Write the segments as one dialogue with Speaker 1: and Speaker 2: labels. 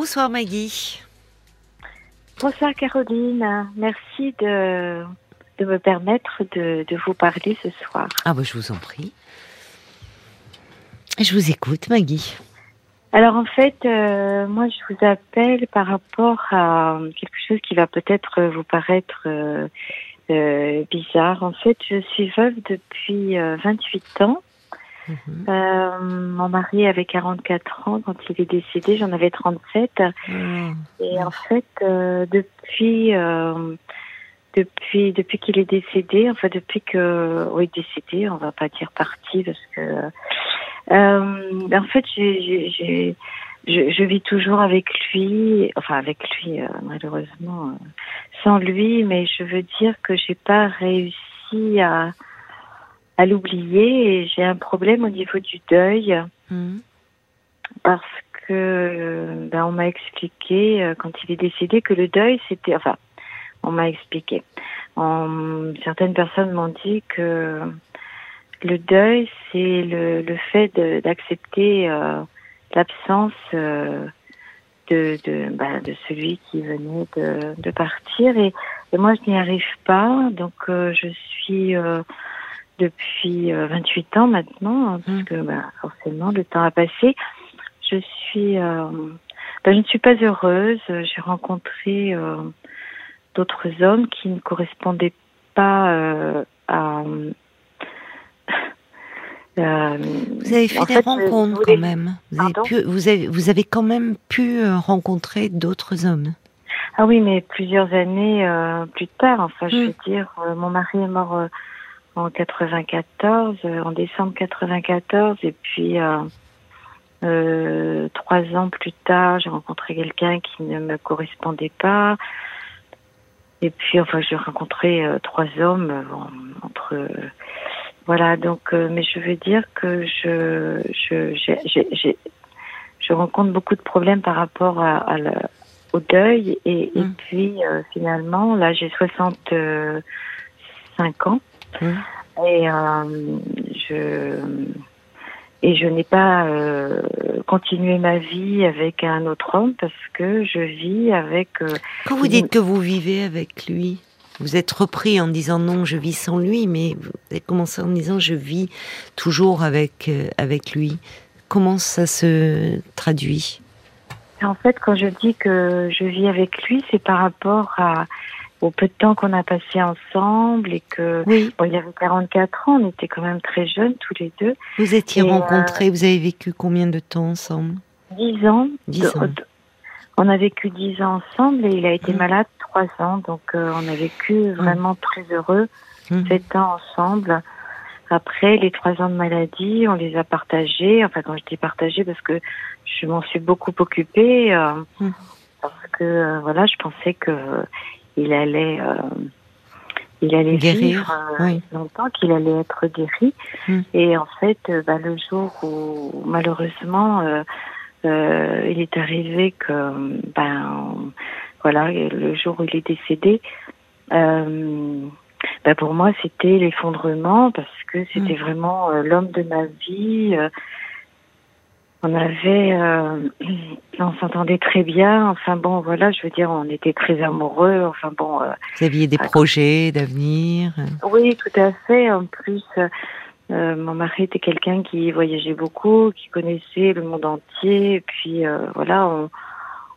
Speaker 1: Bonsoir Maggie.
Speaker 2: Bonsoir Caroline. Merci de, de me permettre de, de vous parler ce soir.
Speaker 1: Ah bah je vous en prie. Je vous écoute Maggie.
Speaker 2: Alors en fait, euh, moi je vous appelle par rapport à quelque chose qui va peut-être vous paraître euh, euh, bizarre. En fait, je suis veuve depuis 28 ans. Mhm. mon mari avait 44 ans quand il est décédé, j'en avais 37. Mhm. Et en fait, depuis depuis depuis qu'il est décédé, enfin depuis que oui décédé, on va pas dire parti parce que euh, en fait, j'ai, j'ai, je, je, vis toujours avec lui, enfin avec lui, euh, malheureusement, euh, sans lui, mais je veux dire que j'ai pas réussi à, à l'oublier et j'ai un problème au niveau du deuil mmh. parce que ben, on m'a expliqué euh, quand il est décédé que le deuil c'était, enfin, on m'a expliqué. Certaines personnes m'ont dit que le deuil, c'est le, le fait d'accepter euh, l'absence euh, de, de, bah, de celui qui venait de, de partir. Et, et moi, je n'y arrive pas. Donc, euh, je suis depuis 28 ans maintenant, hein, parce mmh. que bah, forcément, le temps a passé. Je suis, bah, je ne suis pas heureuse. J'ai rencontré d'autres hommes qui ne correspondaient pas à
Speaker 1: euh, vous avez fait des rencontres quand même. Vous avez, pu, vous, avez, vous avez, quand même pu euh, rencontrer d'autres hommes.
Speaker 2: Ah oui, mais plusieurs années euh, plus tard. Enfin, je hmm. veux dire, mon mari est mort en 94, en décembre 94, et puis trois ans plus tard, j'ai rencontré quelqu'un qui ne me correspondait pas. Et puis, enfin, j'ai rencontré trois hommes entre voilà, donc, euh, mais je veux dire que je, je, j'ai, je rencontre beaucoup de problèmes par rapport à, à au deuil et, et mmh. puis euh, finalement, là, j'ai 65 ans mmh. et euh, je et je n'ai pas euh, continué ma vie avec un autre homme parce que je vis avec.
Speaker 1: Quand vous dites que vous vivez avec lui, vous êtes repris en disant non, je vis sans lui, mais vous avez commencé en disant je vis toujours avec, euh, avec lui. Comment ça se traduit?
Speaker 2: En fait, quand je dis que je vis avec lui, c'est par rapport à, au peu de temps qu'on a passé ensemble et que
Speaker 1: oui.
Speaker 2: bon, il y avait 44 ans, on était quand même très jeunes tous les deux.
Speaker 1: Vous étiez rencontrés, euh, vous avez vécu combien de temps ensemble?
Speaker 2: 10 ans.
Speaker 1: 10 ans.
Speaker 2: On a vécu 10 ans ensemble et il a été mmh. malade trois ans. Donc, euh, on a vécu mmh. vraiment très heureux, mmh. sept ans ensemble. Après, les trois ans de maladie, on les a partagés. Enfin, quand je dis partagés, parce que je m'en suis beaucoup occupée. Euh, mmh. Parce que, voilà, je pensais que il allait... il allait
Speaker 1: guérir oui.
Speaker 2: longtemps, qu'il allait être guéri. Et en fait, bah, le jour où malheureusement il est arrivé que ben voilà, le jour où il est décédé, euh, ben pour moi c'était l'effondrement parce que c'était mm. vraiment euh, l'homme de ma vie. Euh, on avait, euh, on s'entendait très bien. Enfin bon, voilà, je veux dire, on était très amoureux. Enfin bon.
Speaker 1: Vous aviez des projets d'avenir.
Speaker 2: Oui, tout à fait. En plus. mon mari était quelqu'un qui voyageait beaucoup, qui connaissait le monde entier. Et puis voilà, on,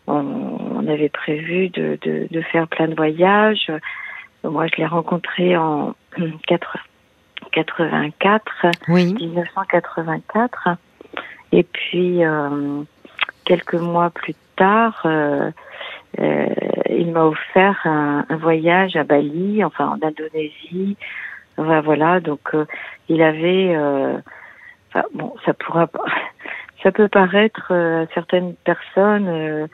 Speaker 2: on, avait prévu de, de, de, faire plein de voyages. Moi, je l'ai rencontré en 84,
Speaker 1: oui.
Speaker 2: 1984. Et puis, euh, quelques mois plus tard, euh, euh, il m'a offert un, un, voyage à Bali, enfin en Indonésie. Enfin, voilà, donc euh, il avait... Euh, enfin, bon, ça pourra ça peut paraître à certaines personnes euh,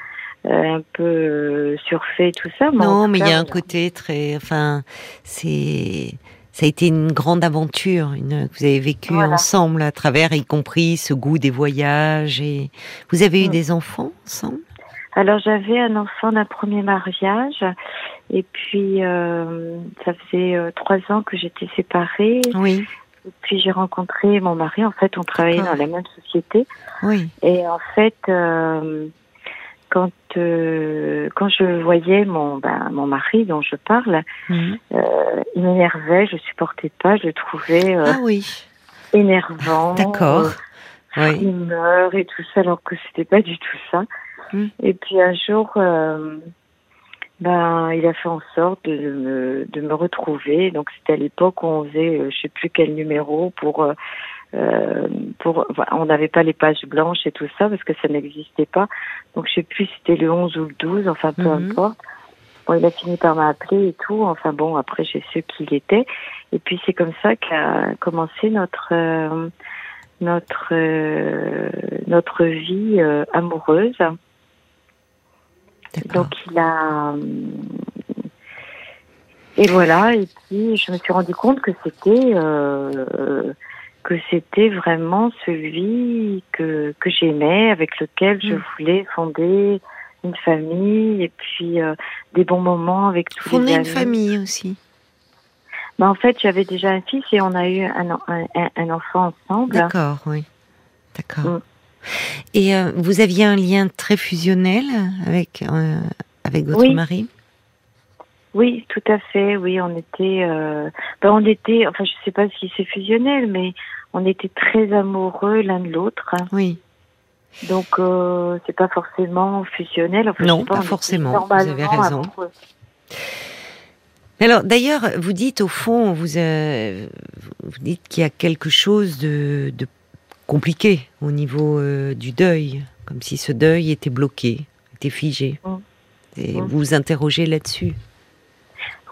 Speaker 2: un peu euh, surfait tout ça.
Speaker 1: non, mais il y a un côté très, enfin, c'est ça a été une grande aventure une, que vous avez vécue ensemble à travers, y compris ce goût des voyages. Et vous avez eu mm. des enfants ensemble?
Speaker 2: Alors j'avais un enfant d'un premier mariage, et puis euh, ça faisait euh, trois ans que j'étais séparée.
Speaker 1: Oui.
Speaker 2: Et puis j'ai rencontré mon mari. En fait, on travaillait dans la même société.
Speaker 1: Oui.
Speaker 2: Et en fait. Euh, quand euh, quand je voyais mon ben, mon mari dont je parle,
Speaker 1: Mhm.
Speaker 2: euh, il m'énervait, je supportais pas, je le trouvais euh,
Speaker 1: Ah oui,
Speaker 2: énervant.
Speaker 1: d'accord. Oui.
Speaker 2: et tout ça, alors que c'était pas du tout ça.
Speaker 1: Mm.
Speaker 2: Et puis un jour, ben, il a fait en sorte de me, de me retrouver. Donc c'était à l'époque où on faisait, je sais plus quel numéro pour, euh, pour, on n'avait pas les pages blanches et tout ça parce que ça n'existait pas. Donc je sais plus si c'était le 11 ou le 12, enfin peu
Speaker 1: Mhm.
Speaker 2: importe. Bon, il a fini par m'appeler et tout. Enfin bon, après j'ai su qui il était. Et puis c'est comme ça qu'a commencé notre euh, notre euh, notre vie amoureuse. Donc il a et voilà. Et puis je me suis rendu compte que c'était euh, que c'était vraiment celui que que j'aimais, avec lequel je
Speaker 1: Mm.
Speaker 2: voulais fonder une famille et puis euh, des bons moments avec tous
Speaker 1: Fonder
Speaker 2: les
Speaker 1: une
Speaker 2: amis.
Speaker 1: famille aussi.
Speaker 2: Bah, en fait, j'avais déjà un fils et on a eu un, un, enfant ensemble.
Speaker 1: D'accord, oui. D'accord.
Speaker 2: Mm.
Speaker 1: Et euh, vous aviez un lien très fusionnel avec euh, avec votre
Speaker 2: Oui.
Speaker 1: mari?
Speaker 2: Oui, tout à fait. Oui, on était, euh, ben, on était, enfin, je sais pas si c'est fusionnel, mais on était très amoureux l'un de l'autre.
Speaker 1: Oui.
Speaker 2: Donc, euh, c'est pas forcément fusionnel. Enfin,
Speaker 1: Non, pas forcément, vous avez raison.
Speaker 2: amoureux.
Speaker 1: Alors d'ailleurs, vous dites au fond, vous, euh, vous dites qu'il y a quelque chose de, de compliqué au niveau euh, du deuil, comme si ce deuil était bloqué, était figé.
Speaker 2: Mm.
Speaker 1: Et vous vous interrogez là-dessus.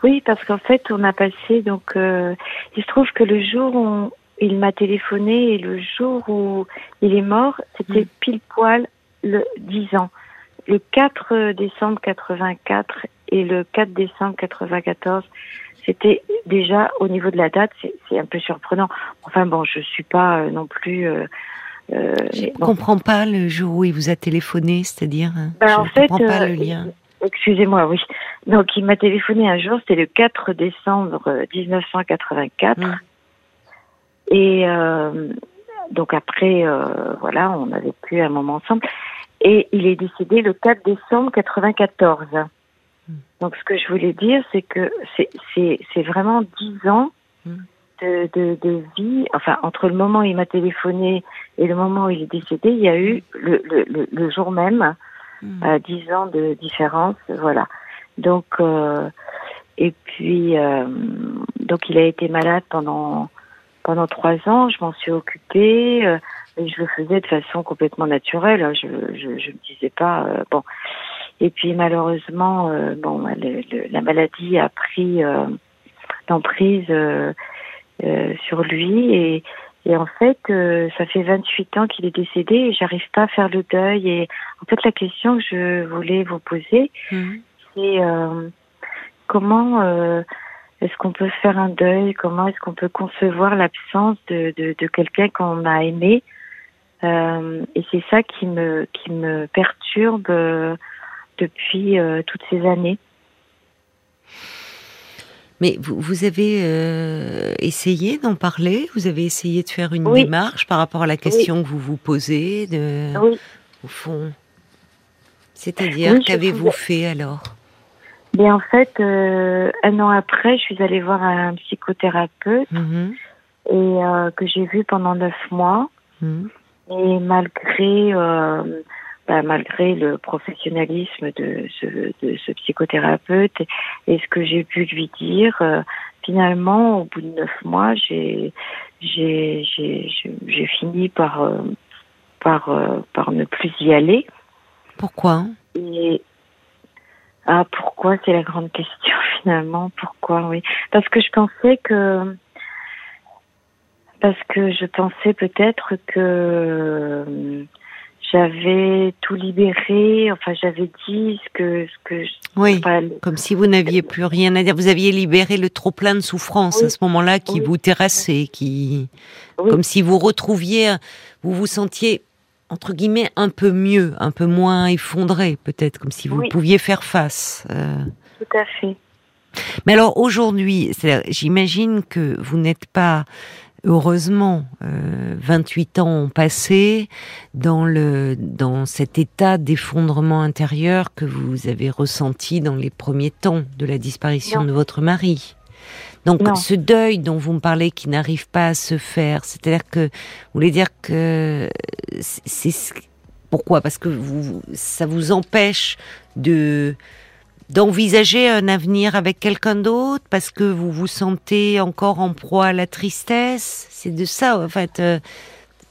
Speaker 2: Oui, parce qu'en fait, on a passé donc. euh, il se trouve que le jour où il m'a téléphoné et le jour où il est mort, c'était
Speaker 1: Mm.
Speaker 2: pile poil le 10 ans. Le 4 décembre 84 et le 4 décembre 94, c'était déjà au niveau de la date, c'est un peu surprenant. Enfin bon, je suis pas euh, non plus. Euh, euh,
Speaker 1: Je ne comprends pas le jour où il vous a téléphoné, c'est-à-dire. hein,
Speaker 2: Ben,
Speaker 1: je
Speaker 2: en
Speaker 1: ne
Speaker 2: fait,
Speaker 1: comprends pas le lien.
Speaker 2: Excusez-moi, oui. Donc, il m'a téléphoné un jour, c'était le 4 décembre euh, 1984.
Speaker 1: Mm.
Speaker 2: Et euh, donc après, euh, voilà, on a vécu un moment ensemble. Et il est décédé le 4 décembre 94.
Speaker 1: Mm.
Speaker 2: Donc, ce que je voulais dire, c'est que c'est c'est c'est vraiment dix ans
Speaker 1: Mm.
Speaker 2: de, de, de vie. Enfin, entre le moment où il m'a téléphoné et le moment où il est décédé, il y a eu le, le, le, jour même
Speaker 1: Mm.
Speaker 2: à 10 ans de différence, voilà. Donc euh, et puis euh, donc il a été malade pendant pendant trois ans. Je m'en suis occupée euh, et je le faisais de façon complètement naturelle. hein. Je je, je me disais pas euh, bon. Et puis malheureusement euh, bon le- le- la maladie a pris euh, l'emprise euh, euh, sur lui et et en fait, euh, ça fait 28 ans qu'il est décédé et j'arrive pas à faire le deuil. Et en fait, la question que je voulais vous poser,
Speaker 1: Mm.
Speaker 2: c'est euh, comment euh, est-ce qu'on peut faire un deuil? Comment est-ce qu'on peut concevoir l'absence de, de, de quelqu'un qu'on a aimé? Euh, Et c'est ça qui me qui me perturbe euh, depuis euh, toutes ces années.
Speaker 1: Mais vous, vous avez essayé d'en parler? Vous avez essayé de faire une
Speaker 2: Oui.
Speaker 1: démarche par rapport à la question que vous vous posez de,
Speaker 2: Oui.
Speaker 1: Au fond? C'est-à-dire,
Speaker 2: Oui,
Speaker 1: qu'avez-vous
Speaker 2: pouvais-
Speaker 1: fait alors?
Speaker 2: Mais en fait, euh, un an après, je suis allée voir un psychothérapeute
Speaker 1: Mhm.
Speaker 2: et euh, que j'ai vu pendant neuf mois.
Speaker 1: Mhm.
Speaker 2: Et malgré, euh, bah, malgré le professionnalisme de ce, de ce psychothérapeute et ce que j'ai pu lui dire, finalement, au bout de neuf mois, j'ai j'ai j'ai fini par par par ne plus y aller.
Speaker 1: Pourquoi?
Speaker 2: Et ah pourquoi? C'est la grande question finalement pourquoi? Oui parce que je pensais que parce que je pensais peut-être que euh, j'avais tout libéré enfin j'avais dit ce que ce que je-
Speaker 1: Oui,
Speaker 2: enfin,
Speaker 1: comme si vous n'aviez plus rien à dire. Vous aviez libéré le trop plein de souffrance
Speaker 2: Oui.
Speaker 1: à ce moment-là qui
Speaker 2: Oui.
Speaker 1: vous terrassait, qui,
Speaker 2: Oui.
Speaker 1: comme si vous retrouviez, vous vous sentiez entre guillemets un peu mieux, un peu moins effondré, peut-être, comme si vous
Speaker 2: Oui.
Speaker 1: pouviez faire face. euh.
Speaker 2: tout à fait
Speaker 1: Mais alors aujourd'hui, j'imagine que vous n'êtes pas heureusement, 28 ans ont passé dans le dans cet état d'effondrement intérieur que vous avez ressenti dans les premiers temps de la disparition de votre mari. Donc ce deuil dont vous me parlez qui n'arrive pas à se faire, c'est-à-dire que vous voulez dire que c'est pourquoi? Parce que vous, ça vous empêche de d'envisager un avenir avec quelqu'un d'autre? Parce que vous vous sentez encore en proie à la tristesse? C'est de ça, en fait. Euh,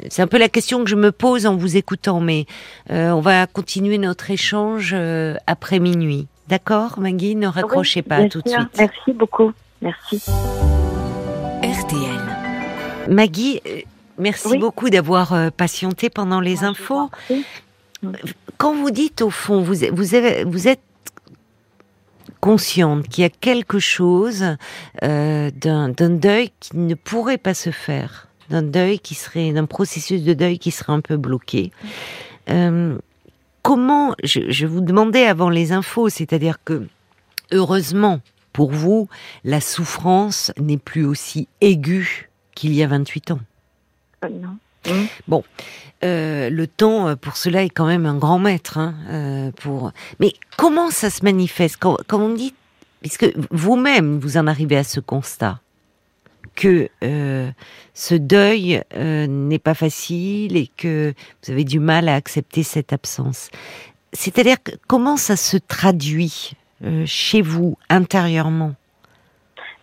Speaker 1: c'est un peu la question que je me pose en vous écoutant, mais euh, on va continuer notre échange euh, après minuit. D'accord, Maggie? Ne raccrochez pas tout de suite.
Speaker 2: Merci beaucoup. Merci.
Speaker 1: RTL. Maggie, merci beaucoup d'avoir patienté pendant les infos. Quand vous dites au fond, vous, vous, avez, vous êtes consciente qu'il y a quelque chose euh, d'un deuil qui ne pourrait pas se faire, d'un deuil qui serait, d'un processus de deuil qui serait un peu bloqué. Euh, comment, je, je, vous demandais avant les infos, c'est-à-dire que heureusement pour vous, la souffrance n'est plus aussi aiguë qu'il y a 28 ans.
Speaker 2: Euh, non.
Speaker 1: Bon, euh, le temps euh, pour cela est quand même un grand maître. Hein, euh, pour... Mais comment ça se manifeste quand, on dit, puisque vous-même vous en arrivez à ce constat que ce deuil n'est pas facile et que vous avez du mal à accepter cette absence. C'est-à-dire comment ça se traduit chez vous intérieurement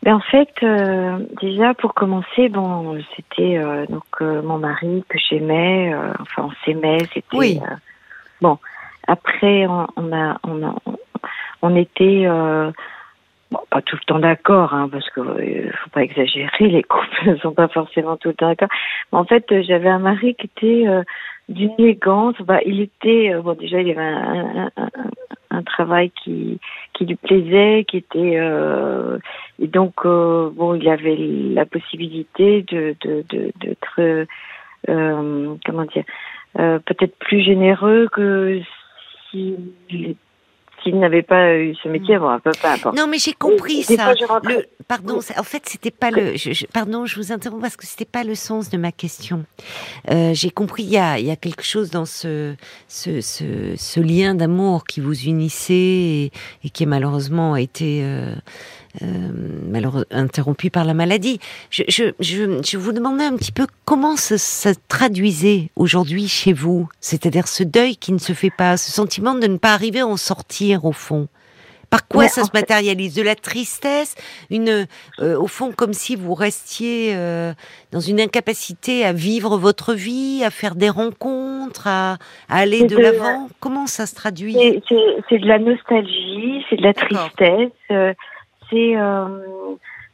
Speaker 2: ben en fait, euh, déjà pour commencer, bon, c'était euh, donc euh, mon mari que j'aimais, enfin on s'aimait, c'était
Speaker 1: oui.
Speaker 2: bon. Après, on, on, a, on a, on était bon, pas tout le temps d'accord, hein, parce que faut pas exagérer, les couples ne sont pas forcément tout le temps d'accord. En fait, j'avais un mari qui était d'une élégance. Bah, il était bon déjà il avait un, travail qui lui plaisait, qui était euh, et donc euh, bon, il avait la possibilité de de d'être euh, comment dire peut-être plus généreux que si s'il n'avait pas eu ce métier, bon, un peu peu importe.
Speaker 1: Non, mais j'ai compris ça. Le, pardon, en fait, c'était pas le. Je, pardon, je vous interromps parce que c'était pas le sens de ma question. Euh, j'ai compris. Il y a, y a quelque chose dans ce ce, ce, ce lien d'amour qui vous unissait et, et, qui malheureusement a été euh, malheureusement interrompu par la maladie. Je, je, je, je, vous demandais un petit peu comment ça, ça traduisait aujourd'hui chez vous, c'est-à-dire ce deuil qui ne se fait pas, ce sentiment de ne pas arriver à en sortir au fond. Par quoi ça se matérialise? De la tristesse, une, euh, au fond, comme si vous restiez euh, dans une incapacité à vivre votre vie, à faire des rencontres, à, aller de, l'avant? Comment ça se traduit?
Speaker 2: C'est de la nostalgie, c'est de la tristesse, c'est euh,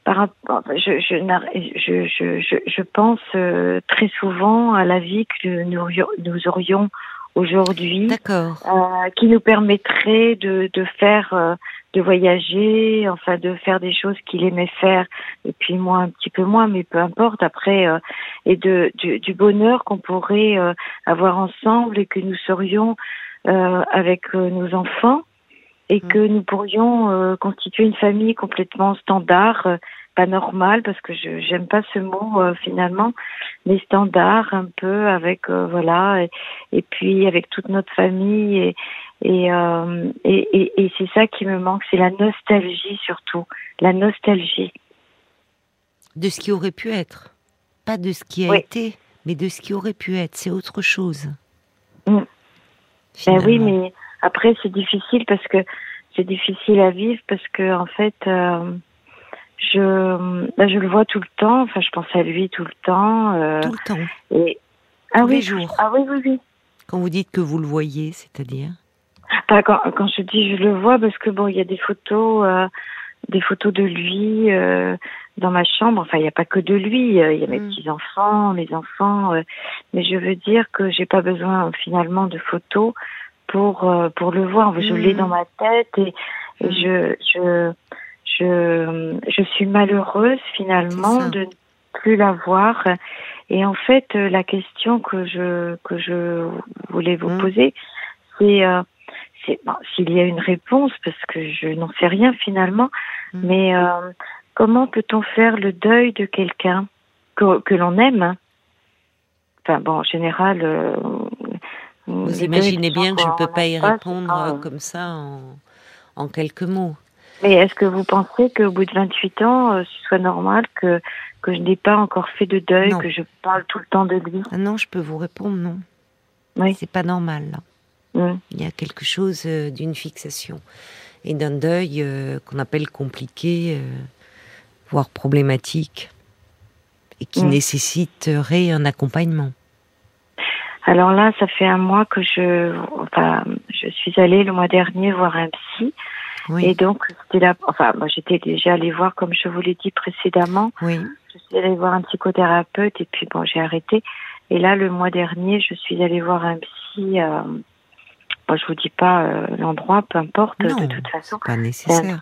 Speaker 2: par je, je, je, je, pense euh, très souvent à la vie que nous, nous aurions aujourd'hui,
Speaker 1: euh,
Speaker 2: qui nous permettrait de, de faire, de voyager, enfin de faire des choses qu'il aimait faire, et puis moi un petit peu moins, mais peu importe. Après, et de du, du bonheur qu'on pourrait avoir ensemble et que nous serions avec nos enfants et mm. que nous pourrions euh, constituer une famille complètement standard, euh, pas normale parce que je j'aime pas ce mot euh, finalement, mais standard un peu avec voilà et, et, puis avec toute notre famille et et, et, et c'est ça qui me manque, c'est la nostalgie surtout, la nostalgie
Speaker 1: de ce qui aurait pu être, pas de ce qui a été, mais de ce qui aurait pu être, c'est autre chose.
Speaker 2: Mm. Ben oui, mais après, c'est difficile parce que c'est difficile à vivre parce que en fait, euh, je, bah, je le vois tout le temps. Enfin, je pense à lui tout le temps.
Speaker 1: Euh, tout le temps.
Speaker 2: Et
Speaker 1: ah Tous oui, les jours.
Speaker 2: Ah oui, oui, oui.
Speaker 1: Quand vous dites que vous le voyez, c'est-à-dire?
Speaker 2: Bah, quand, quand je dis je le vois, parce que bon, il y a des photos, euh, des photos de lui dans ma chambre. Enfin, il n'y a pas que de lui. Il y a mes mm. petits enfants, mes enfants. mais je veux dire que j'ai pas besoin finalement de photos pour euh, pour le voir. Je l'ai dans ma tête et, je je je je suis malheureuse finalement de ne plus la voir. Et en fait, euh, la question que je que je voulais vous mmh. poser, c'est euh, c'est bon, s'il y a une réponse parce que je n'en sais rien finalement, mais comment peut-on faire le deuil de quelqu'un que, que l'on aime? Enfin bon, en général. Euh,
Speaker 1: Vous imaginez bien que je ne peux pas y répondre comme ça en, en quelques mots.
Speaker 2: Mais est-ce que vous pensez qu'au bout de 28 ans, euh, ce soit normal que, que je n'ai pas encore fait de deuil, que je parle tout le temps de lui?
Speaker 1: Ah Non, je peux vous répondre non. Oui. C'est pas normal, là. Il y a quelque chose euh, d'une fixation et d'un deuil euh, qu'on appelle compliqué, voire problématique, et qui nécessiterait un accompagnement.
Speaker 2: Alors là, ça fait un mois que je, enfin, je suis allée le mois dernier voir un psy et donc, c'était là, enfin, moi, j'étais déjà allée voir, comme je vous l'ai dit précédemment. Oui. Je suis allée voir un psychothérapeute et puis bon, j'ai arrêté. Et là, le mois dernier, je suis allée voir un psy. Euh, bon, je vous dis pas euh, l'endroit, peu importe. de toute façon,
Speaker 1: pas nécessaire.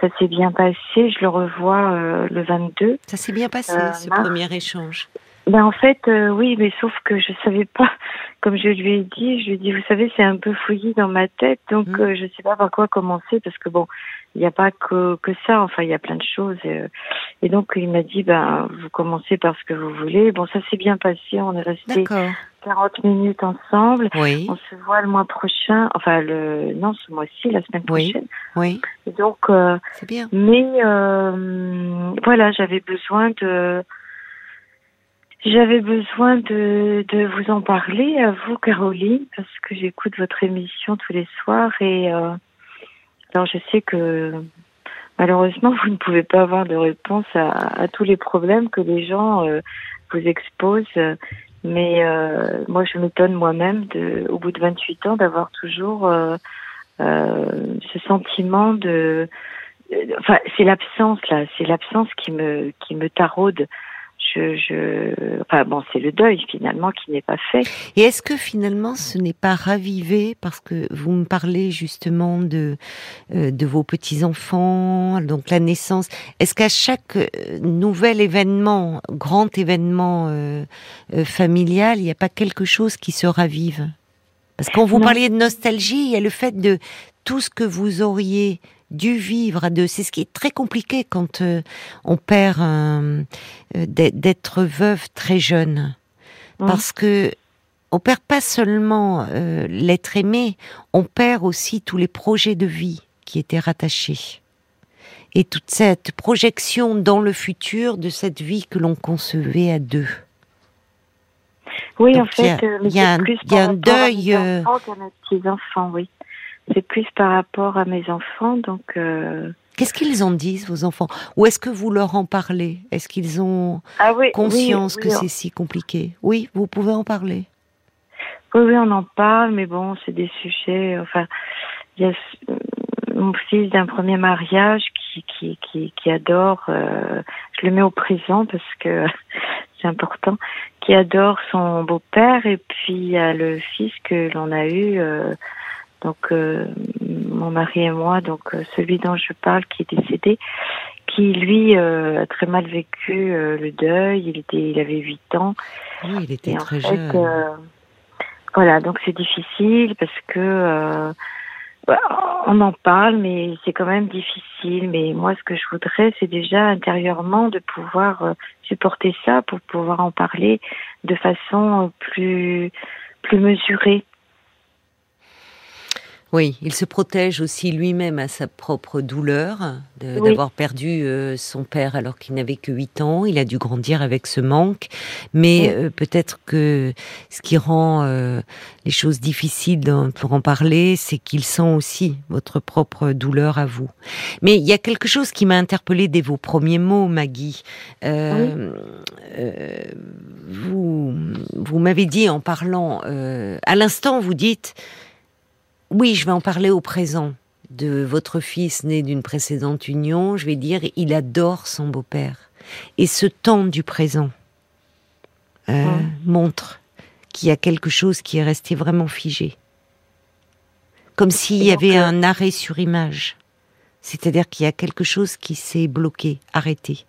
Speaker 2: ça s'est bien passé. Je le revois euh, le 22.
Speaker 1: Ça s'est bien passé, ce premier échange.
Speaker 2: Ben en fait, oui, mais sauf que je savais pas comme je lui ai dit, je lui ai dit, vous savez, c'est un peu fouillis dans ma tête, donc mm. euh, je sais pas par quoi commencer, parce que bon, il n'y a pas que, que ça, enfin, il y a plein de choses. Et, euh, et donc, il m'a dit, ben, vous commencez par ce que vous voulez. Bon, ça s'est bien passé, on est resté 40 minutes ensemble. Oui. On se voit le mois prochain, enfin, le, non, ce mois-ci, la semaine prochaine.
Speaker 1: Oui.
Speaker 2: Et donc, euh, c'est bien. Mais, voilà, j'avais besoin de, j'avais besoin de, de vous en parler à vous, Caroline, parce que j'écoute votre émission tous les soirs et euh, alors je sais que malheureusement vous ne pouvez pas avoir de réponse à, à tous les problèmes que les gens euh, vous exposent, mais euh, moi je m'étonne moi-même au bout de 28 ans d'avoir toujours euh, euh, ce sentiment de, enfin c'est l'absence là, c'est l'absence qui me qui me taraude je, je, enfin bon, c'est le deuil finalement qui n'est pas fait.
Speaker 1: Et est-ce que finalement ce n'est pas ravivé parce que vous me parlez justement de euh, de vos petits enfants, donc la naissance. Est-ce qu'à chaque euh, nouvel événement, grand événement euh, familial, il n'y a pas quelque chose qui se ravive? Parce qu'on vous parliez de nostalgie, il y a le fait de tout ce que vous auriez dû vivre à deux. C'est ce qui est très compliqué quand euh, on perd euh, d'être veuve très jeune, parce que on perd pas seulement euh, l'être aimé, on perd aussi tous les projets de vie qui étaient rattachés et toute cette projection dans le futur de cette vie que l'on concevait à deux.
Speaker 2: Oui, en fait,
Speaker 1: il y a, un, deuil.
Speaker 2: enfants, oui c'est plus par rapport à mes enfants, donc. Euh,
Speaker 1: Qu'est-ce qu'ils en disent, vos enfants? Ou est-ce que vous leur en parlez? Est-ce qu'ils ont ah conscience que c'est si compliqué? Oui, vous pouvez en parler.
Speaker 2: Oui, oui, on en parle, mais bon, c'est des sujets. Enfin, il y a mon fils d'un premier mariage qui qui qui, qui adore. Euh, je le mets au présent parce que c'est important. Qui adore son beau-père et puis il y a le fils que l'on a eu. Euh, donc euh, mon mari et moi, donc euh, celui dont je parle qui est décédé, qui lui euh, a très mal vécu le deuil. Il était, il avait 8 ans.
Speaker 1: Oui, il était très jeune.
Speaker 2: voilà, donc c'est difficile parce que bah, on en parle, mais c'est quand même difficile. Mais moi, ce que je voudrais, c'est déjà intérieurement de pouvoir supporter ça pour pouvoir en parler de façon plus plus mesurée.
Speaker 1: Oui, il se protège aussi lui-même à sa propre douleur d'avoir perdu euh, son père alors qu'il n'avait que 8 ans. Il a dû grandir avec ce manque. Mais euh, peut-être que ce qui rend euh, les choses difficiles pour en parler, c'est qu'il sent aussi votre propre douleur à vous. Mais il y a quelque chose qui m'a interpellée dès vos premiers mots, Maggie. vous vous m'avez dit en parlant, à l'instant, vous dites oui, je vais en parler au présent de votre fils né d'une précédente union. Je vais dire, il adore son beau-père. Et ce temps du présent euh, montre qu'il y a quelque chose qui est resté vraiment figé. Comme s'il y avait euh, un arrêt sur image. C'est-à-dire qu'il y a quelque chose qui s'est bloqué, arrêté.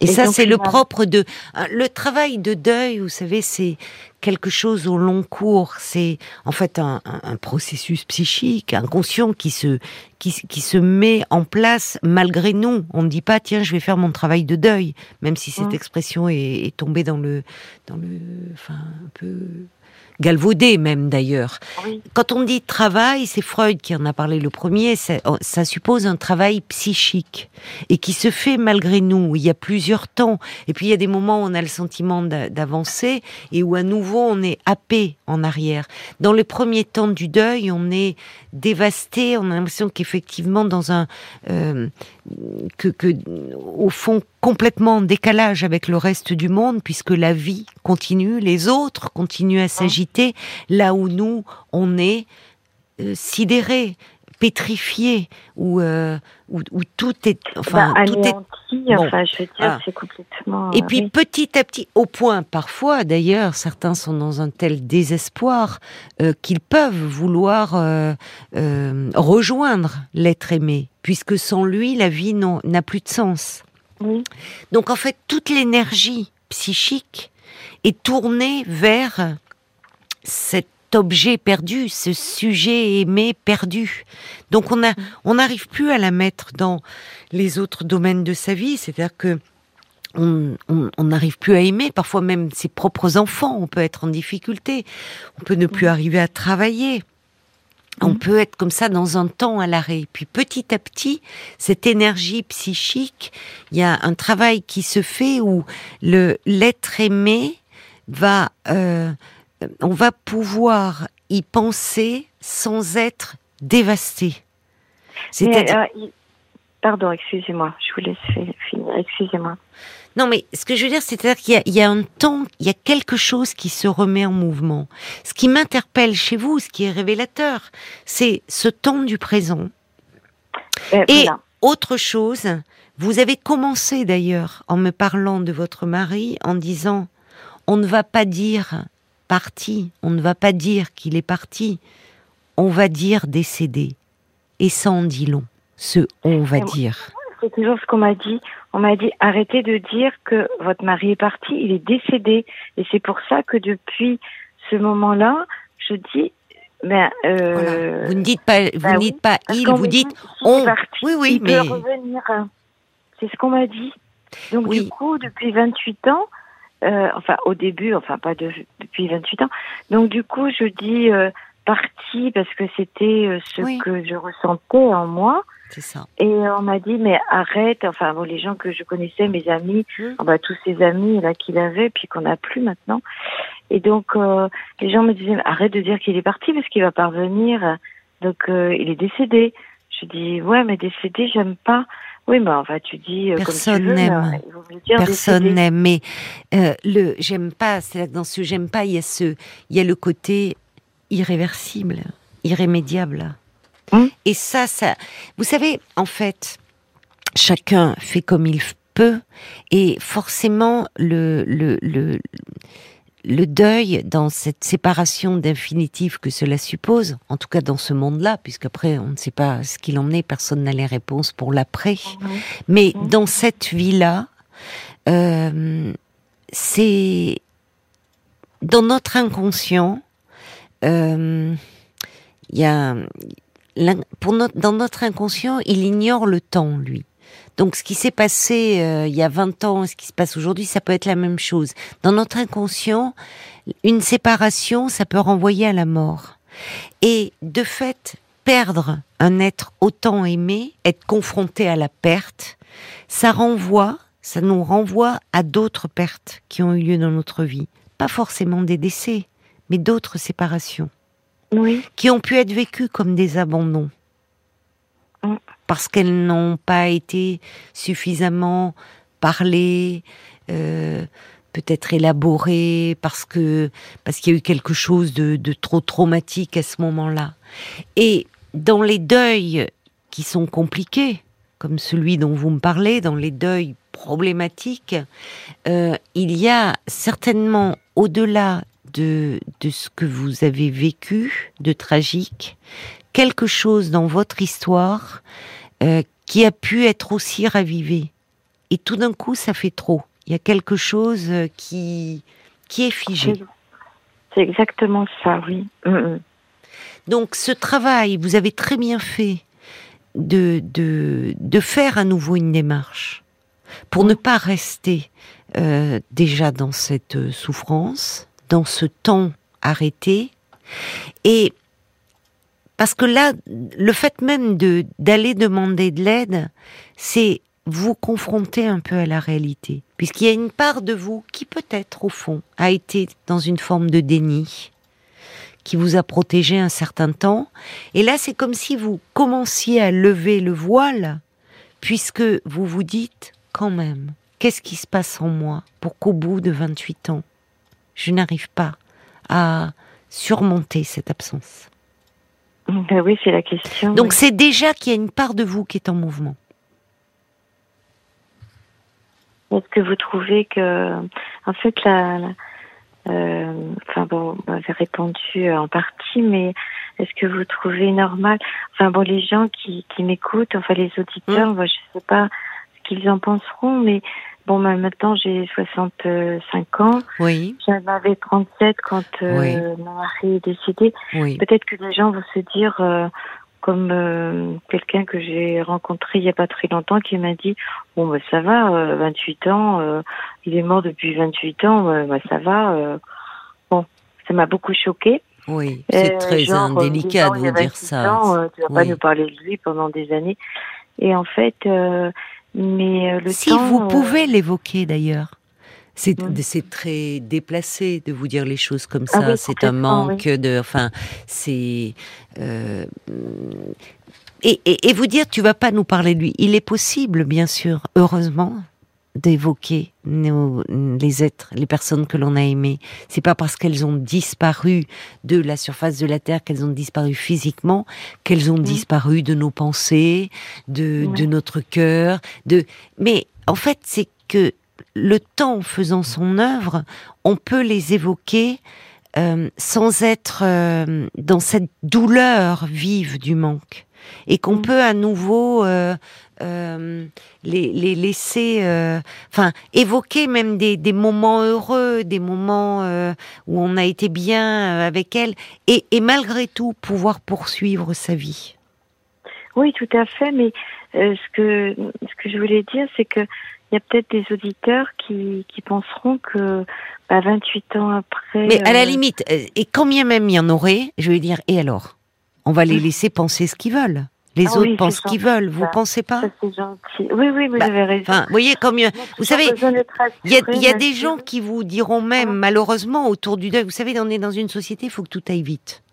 Speaker 1: Et, ça, c'est le propre de le travail de deuil. Vous savez, c'est quelque chose au long cours. C'est en fait un, processus psychique, inconscient qui se qui, se met en place malgré nous. On ne dit pas tiens, je vais faire mon travail de deuil, même si cette mmh. expression est, est, tombée dans le dans le enfin un peu galvaudé même d'ailleurs. Quand on dit travail, c'est Freud qui en a parlé le premier, ça, oh, ça, suppose un travail psychique et qui se fait malgré nous. Il y a plusieurs temps et puis il y a des moments où on a le sentiment d'avancer et où à nouveau on est happé en arrière. Dans les premiers temps du deuil, on est dévasté, on a l'impression qu'effectivement dans un euh, que, que au fond complètement en décalage avec le reste du monde, puisque la vie continue, les autres continuent à s'agiter, là où nous, on est euh, sidérés, pétrifiés, où, euh, où, tout est...
Speaker 2: Enfin, bah, tout est... enfin, je veux dire, ah. c'est complètement...
Speaker 1: Et puis, petit à petit, au point, parfois, d'ailleurs, certains sont dans un tel désespoir euh, qu'ils peuvent vouloir rejoindre l'être aimé, puisque sans lui, la vie n'a plus de sens. Donc en fait, toute l'énergie psychique est tournée vers cet objet perdu, ce sujet aimé perdu. Donc on a, on n'arrive plus à la mettre dans les autres domaines de sa vie, c'est-à-dire que on n'arrive plus à aimer, parfois même ses propres enfants, on peut être en difficulté, on peut ne plus arriver à travailler. On mhm. peut être comme ça dans un temps à l'arrêt. Puis petit à petit, cette énergie psychique, il y a un travail qui se fait où le l'être aimé va, euh, on va pouvoir y penser sans être dévasté.
Speaker 2: cest euh, pardon, excusez-moi, je vous laisse finir. Excusez-moi.
Speaker 1: Non, mais ce que je veux dire, c'est-à-dire qu'il y, a un temps, il y a quelque chose qui se remet en mouvement. Ce qui m'interpelle chez vous, ce qui est révélateur, c'est ce temps du présent. Euh, Et autre chose, vous avez commencé d'ailleurs en me parlant de votre mari en disant on ne va pas dire parti, on ne va pas dire qu'il est parti, on va dire décédé. Et ça en dit long, ce on va dire.
Speaker 2: C'est toujours ce qu'on m'a dit on m'a dit arrêtez de dire que votre mari est parti, il est décédé. Et c'est pour ça que depuis ce moment-là, je dis ben,
Speaker 1: euh, Vous ne dites pas, vous ben ne dites pas il, vous dites on.
Speaker 2: oui, oui, il mais. C'est ce qu'on m'a dit. Donc du coup, depuis 28 ans, euh, enfin au début, enfin pas de, depuis 28 ans. Donc du coup, je dis euh, parti parce que c'était euh, ce que je ressentais en moi.
Speaker 1: Ça.
Speaker 2: Et on m'a dit mais arrête, enfin bon, les gens que je connaissais, mes amis, mmh. ah bah, tous ces amis là qu'il avait, puis qu'on n'a plus maintenant. Et donc euh, les gens me disaient arrête de dire qu'il est parti parce qu'il va pas revenir. Donc il est décédé. Je dis ouais mais décédé j'aime pas. Oui, mais enfin, tu dis
Speaker 1: personne n'aime. Personne n'aime. Mais le j'aime pas. C'est dans ce j'aime pas, il y a ce, il y a le côté irréversible, irrémédiable. Hum. Et ça, ça, vous savez, en fait, chacun fait comme il peut, et forcément, le, le, le, le deuil dans cette séparation d'infinitif que cela suppose, en tout cas dans ce monde-là, puisqu'après on ne sait pas ce qu'il en est, personne n'a les réponses pour l'après, hum. mais hum. dans cette vie-là, euh, c'est dans notre inconscient, euh, il y a, pour dans notre inconscient, il ignore le temps, lui. Donc, ce qui s'est passé euh, il y a 20 ans, ce qui se passe aujourd'hui, ça peut être la même chose. Dans notre inconscient, une séparation, ça peut renvoyer à la mort. Et de fait, perdre un être autant aimé, être confronté à la perte, ça renvoie, ça nous renvoie à d'autres pertes qui ont eu lieu dans notre vie. Pas forcément des décès, mais d'autres séparations. Qui ont pu être vécues comme des abandons. Parce qu'elles n'ont pas été suffisamment parlées, euh, peut-être élaborées, parce que parce qu'il y a eu quelque chose de, trop traumatique à ce moment-là. Et dans les deuils qui sont compliqués, comme celui dont vous me parlez, dans les deuils problématiques, euh, il y a certainement au-delà de, de ce que vous avez vécu de tragique, quelque chose dans votre histoire euh, qui a pu être aussi ravivé et tout d'un coup, ça fait trop. Il y a quelque chose qui, qui est figé.
Speaker 2: C'est exactement ça, oui. Mm, mm.
Speaker 1: Donc ce travail, vous avez très bien fait de, de, de faire à nouveau une démarche pour ne pas rester euh, déjà dans cette souffrance, dans ce temps arrêté. Et parce que là, le fait même d'aller demander de l'aide, c'est vous confronter un peu à la réalité, puisqu'il y a une part de vous qui peut-être au fond a été dans une forme de déni, qui vous a protégé un certain temps. Et là, c'est comme si vous commenciez à lever le voile, puisque vous vous dites, quand même, qu'est-ce qui se passe en moi pour qu'au bout de 28 ans, je n'arrive pas à surmonter cette absence?
Speaker 2: Ben Oui, c'est la question.
Speaker 1: Donc c'est déjà qu'il y a une part de vous qui est en mouvement.
Speaker 2: Est-ce que vous trouvez que, en fait, la, euh, enfin bon, vous m'avez répondu en partie, mais est-ce que vous trouvez normal, enfin bon, les gens qui, qui m'écoutent, enfin les auditeurs, mmh. moi, je sais pas ce qu'ils en penseront, mais bon, ben, maintenant j'ai 65 ans.
Speaker 1: Oui.
Speaker 2: J'en avais 37 quand euh, mon mari est décédé.
Speaker 1: Oui.
Speaker 2: Peut-être que les gens vont se dire, euh, comme euh, quelqu'un que j'ai rencontré il y a pas très longtemps qui m'a dit bon bah ça va 28 euh, ans euh, il est mort depuis 28 ans bah, ça va bon ça m'a beaucoup choqué
Speaker 1: oui c'est très indélicat de vous dire ça
Speaker 2: ans, tu vas pas nous parler de lui pendant des années et en fait mais le
Speaker 1: si vous pouvez l'évoquer d'ailleurs. C'est très déplacé de vous dire les choses comme ah ça. c'est un manque de. Enfin, c'est. Euh, et, et, et, vous dire, tu vas pas nous parler de lui. Il est possible, bien sûr, heureusement, d'évoquer les êtres, les personnes que l'on a aimées. C'est pas parce qu'elles ont disparu de la surface de la terre, qu'elles ont disparu physiquement, qu'elles ont mm. disparu de nos pensées, de, de notre cœur. De, mais en fait, c'est que le temps faisant son œuvre, on peut les évoquer euh, sans être euh, dans cette douleur vive du manque. Et qu'on mm. peut à nouveau euh, les, laisser, enfin, évoquer même des, moments heureux, des moments où on a été bien avec elle, et, et, malgré tout pouvoir poursuivre sa vie.
Speaker 2: Oui, tout à fait, mais ce, que, ce que je voulais dire, c'est que il y a peut-être des auditeurs qui, qui penseront que bah, 28 ans après.
Speaker 1: Mais à la euh, limite, euh, et combien même il y en aurait, je vais dire, et alors? On va les laisser penser ce qu'ils veulent. Les ah autres pensent ce qu'ils veulent. Vous pensez pas
Speaker 2: gentil. Oui, oui, vous bah, avez raison.
Speaker 1: Vous voyez combien Vous savez, il y a, y a des gens qui vous diront même, malheureusement, autour du deuil. Vous savez, on est dans une société, il faut que tout aille vite.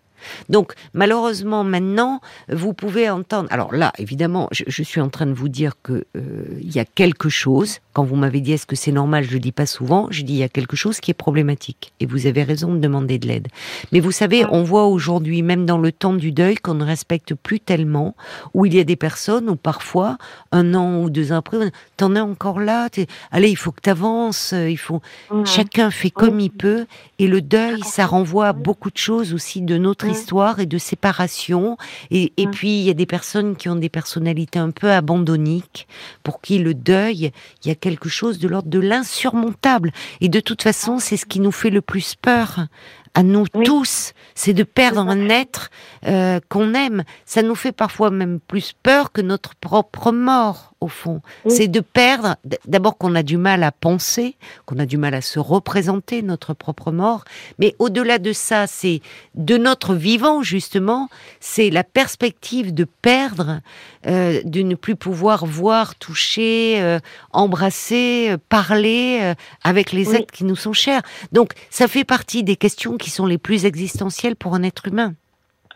Speaker 1: Donc, malheureusement, maintenant, vous pouvez entendre. Alors là, évidemment, je, suis en train de vous dire que euh, il y a quelque chose. Quand vous m'avez dit est-ce que c'est normal, je le dis pas souvent. Je dis il y a quelque chose qui est problématique. Et vous avez raison de demander de l'aide. Mais vous savez, on voit aujourd'hui, même dans le temps du deuil, qu'on ne respecte plus tellement. Où il y a des personnes où parfois, un an ou deux ans après, t'en es encore là. Allez, il faut que tu avances. Il faut. Chacun fait comme il peut. Et le deuil, ça renvoie à beaucoup de choses aussi de notre histoire et de séparation. Et, et puis, il y a des personnes qui ont des personnalités un peu abandonniques, pour qui le deuil, il y a quelque chose de l'ordre de l'insurmontable. Et de toute façon, c'est ce qui nous fait le plus peur à nous tous, c'est de perdre un être euh, qu'on aime. Ça nous fait parfois même plus peur que notre propre mort, au fond. C'est de perdre, d'abord qu'on a du mal à penser, qu'on a du mal à se représenter notre propre mort, mais au-delà de ça, c'est de notre vivant, justement, c'est la perspective de perdre, euh, de ne plus pouvoir voir, toucher, euh, embrasser, parler avec les êtres qui nous sont chers. Donc, ça fait partie des questions qui sont les plus existentielles pour un être humain.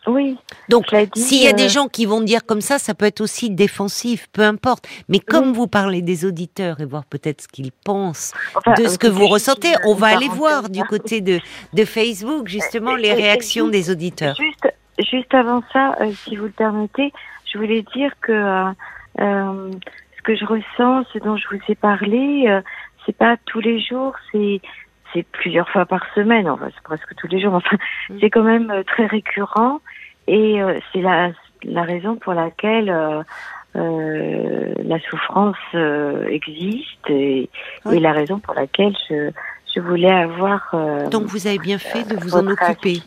Speaker 2: Oui.
Speaker 1: Donc, s'il y a des euh, gens qui vont dire comme ça, ça peut être aussi défensif, peu importe. Mais comme vous parlez des auditeurs et voir peut-être ce qu'ils pensent de ce que vous ressentez, on va aller voir du côté de, de Facebook justement les réactions des auditeurs.
Speaker 2: Juste, juste avant ça, euh, si vous le permettez, je voulais dire que euh, ce que je ressens, ce dont je vous ai parlé, c'est pas tous les jours, c'est c'est plusieurs fois par semaine, enfin c'est presque tous les jours, enfin mm. c'est quand même euh, très récurrent et euh, c'est la, la raison pour laquelle euh, euh, la souffrance existe et, et, la raison pour laquelle je, je voulais avoir.
Speaker 1: Donc vous avez bien fait de vous en occuper.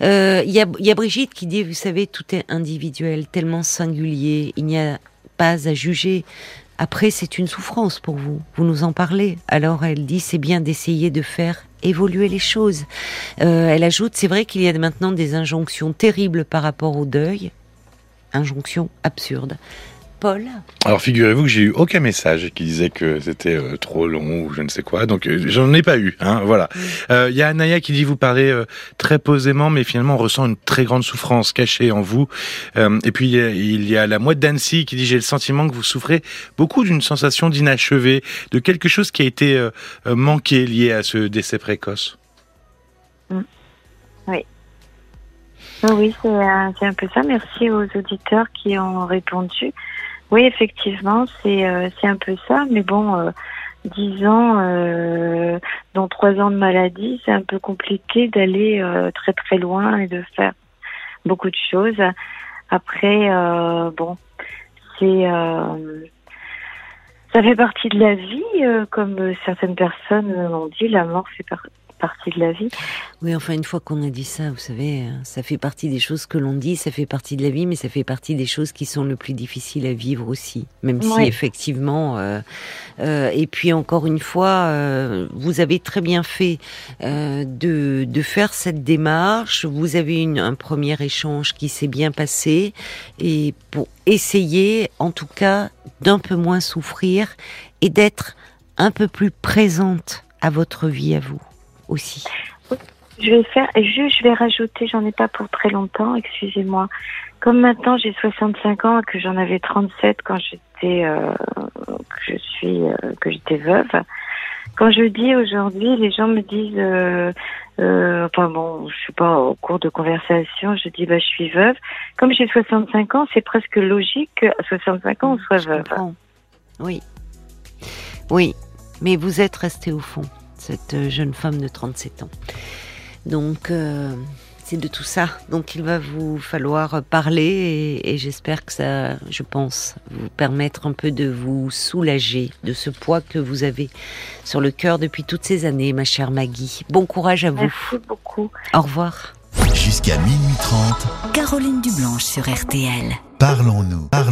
Speaker 1: Il y, a, y, a, Brigitte qui dit, vous savez, tout est individuel, tellement singulier, il n'y a pas à juger. Après, c'est une souffrance pour vous. Vous nous en parlez. Alors elle dit, c'est bien d'essayer de faire évoluer les choses. Euh, elle ajoute, c'est vrai qu'il y a maintenant des injonctions terribles par rapport au deuil, injonctions absurdes. Paul
Speaker 3: Alors figurez-vous que j'ai eu aucun message qui disait que c'était euh, trop long ou je ne sais quoi, donc euh, j'en ai pas eu. Hein, voilà. Il euh, y a Anaya qui dit vous parlez euh, très posément, mais finalement on ressent une très grande souffrance cachée en vous. Euh, et puis il y a la mouette d'Annecy qui dit j'ai le sentiment que vous souffrez beaucoup d'une sensation d'inachevé, de quelque chose qui a été euh, manqué lié à ce décès précoce.
Speaker 2: Mmh. Oui. Oui, c'est un, un peu ça. Merci aux auditeurs qui ont répondu. Oui, effectivement, c'est euh, c'est un peu ça, mais bon, euh, dix ans, euh, dans trois ans de maladie, c'est un peu compliqué d'aller euh, très très loin et de faire beaucoup de choses. Après, euh, bon, c'est ça fait partie de la vie, comme certaines personnes l'ont dit, la mort fait partie partie de la vie.
Speaker 1: Oui, enfin, une fois qu'on a dit ça, vous savez, ça fait partie des choses que l'on dit, ça fait partie de la vie, mais ça fait partie des choses qui sont le plus difficiles à vivre aussi. Même si, effectivement, euh, euh, et puis encore une fois, euh, vous avez très bien fait euh, de, de faire cette démarche. Vous avez une, un premier échange qui s'est bien passé, et pour essayer, en tout cas, d'un peu moins souffrir et d'être un peu plus présente à votre vie à vous aussi.
Speaker 2: Je vais faire, juste, je vais rajouter, j'en ai pas pour très longtemps, excusez-moi. Comme maintenant j'ai 65 ans et que j'en avais 37 quand j'étais, euh, que je suis, euh, que j'étais veuve. Quand je dis aujourd'hui, les gens me disent, euh, euh, enfin bon, je suis pas au cours de conversation, je dis bah je suis veuve. Comme j'ai 65 ans, c'est presque logique qu'à 65 ans on soit
Speaker 1: Je
Speaker 2: veuve.
Speaker 1: comprends. Oui. Oui, mais vous êtes restée au fond, cette euh, jeune femme de 37 ans. Donc, euh, c'est de tout ça. Donc, il va vous falloir parler et, et j'espère que ça, je pense, vous permettre un peu de vous soulager de ce poids que vous avez sur le cœur depuis toutes ces années, ma chère Maggie. Bon courage à vous.
Speaker 2: Merci beaucoup.
Speaker 1: Au revoir.
Speaker 4: Jusqu'à minuit 30,
Speaker 5: Caroline Dublanche sur RTL.
Speaker 4: parlons-nous.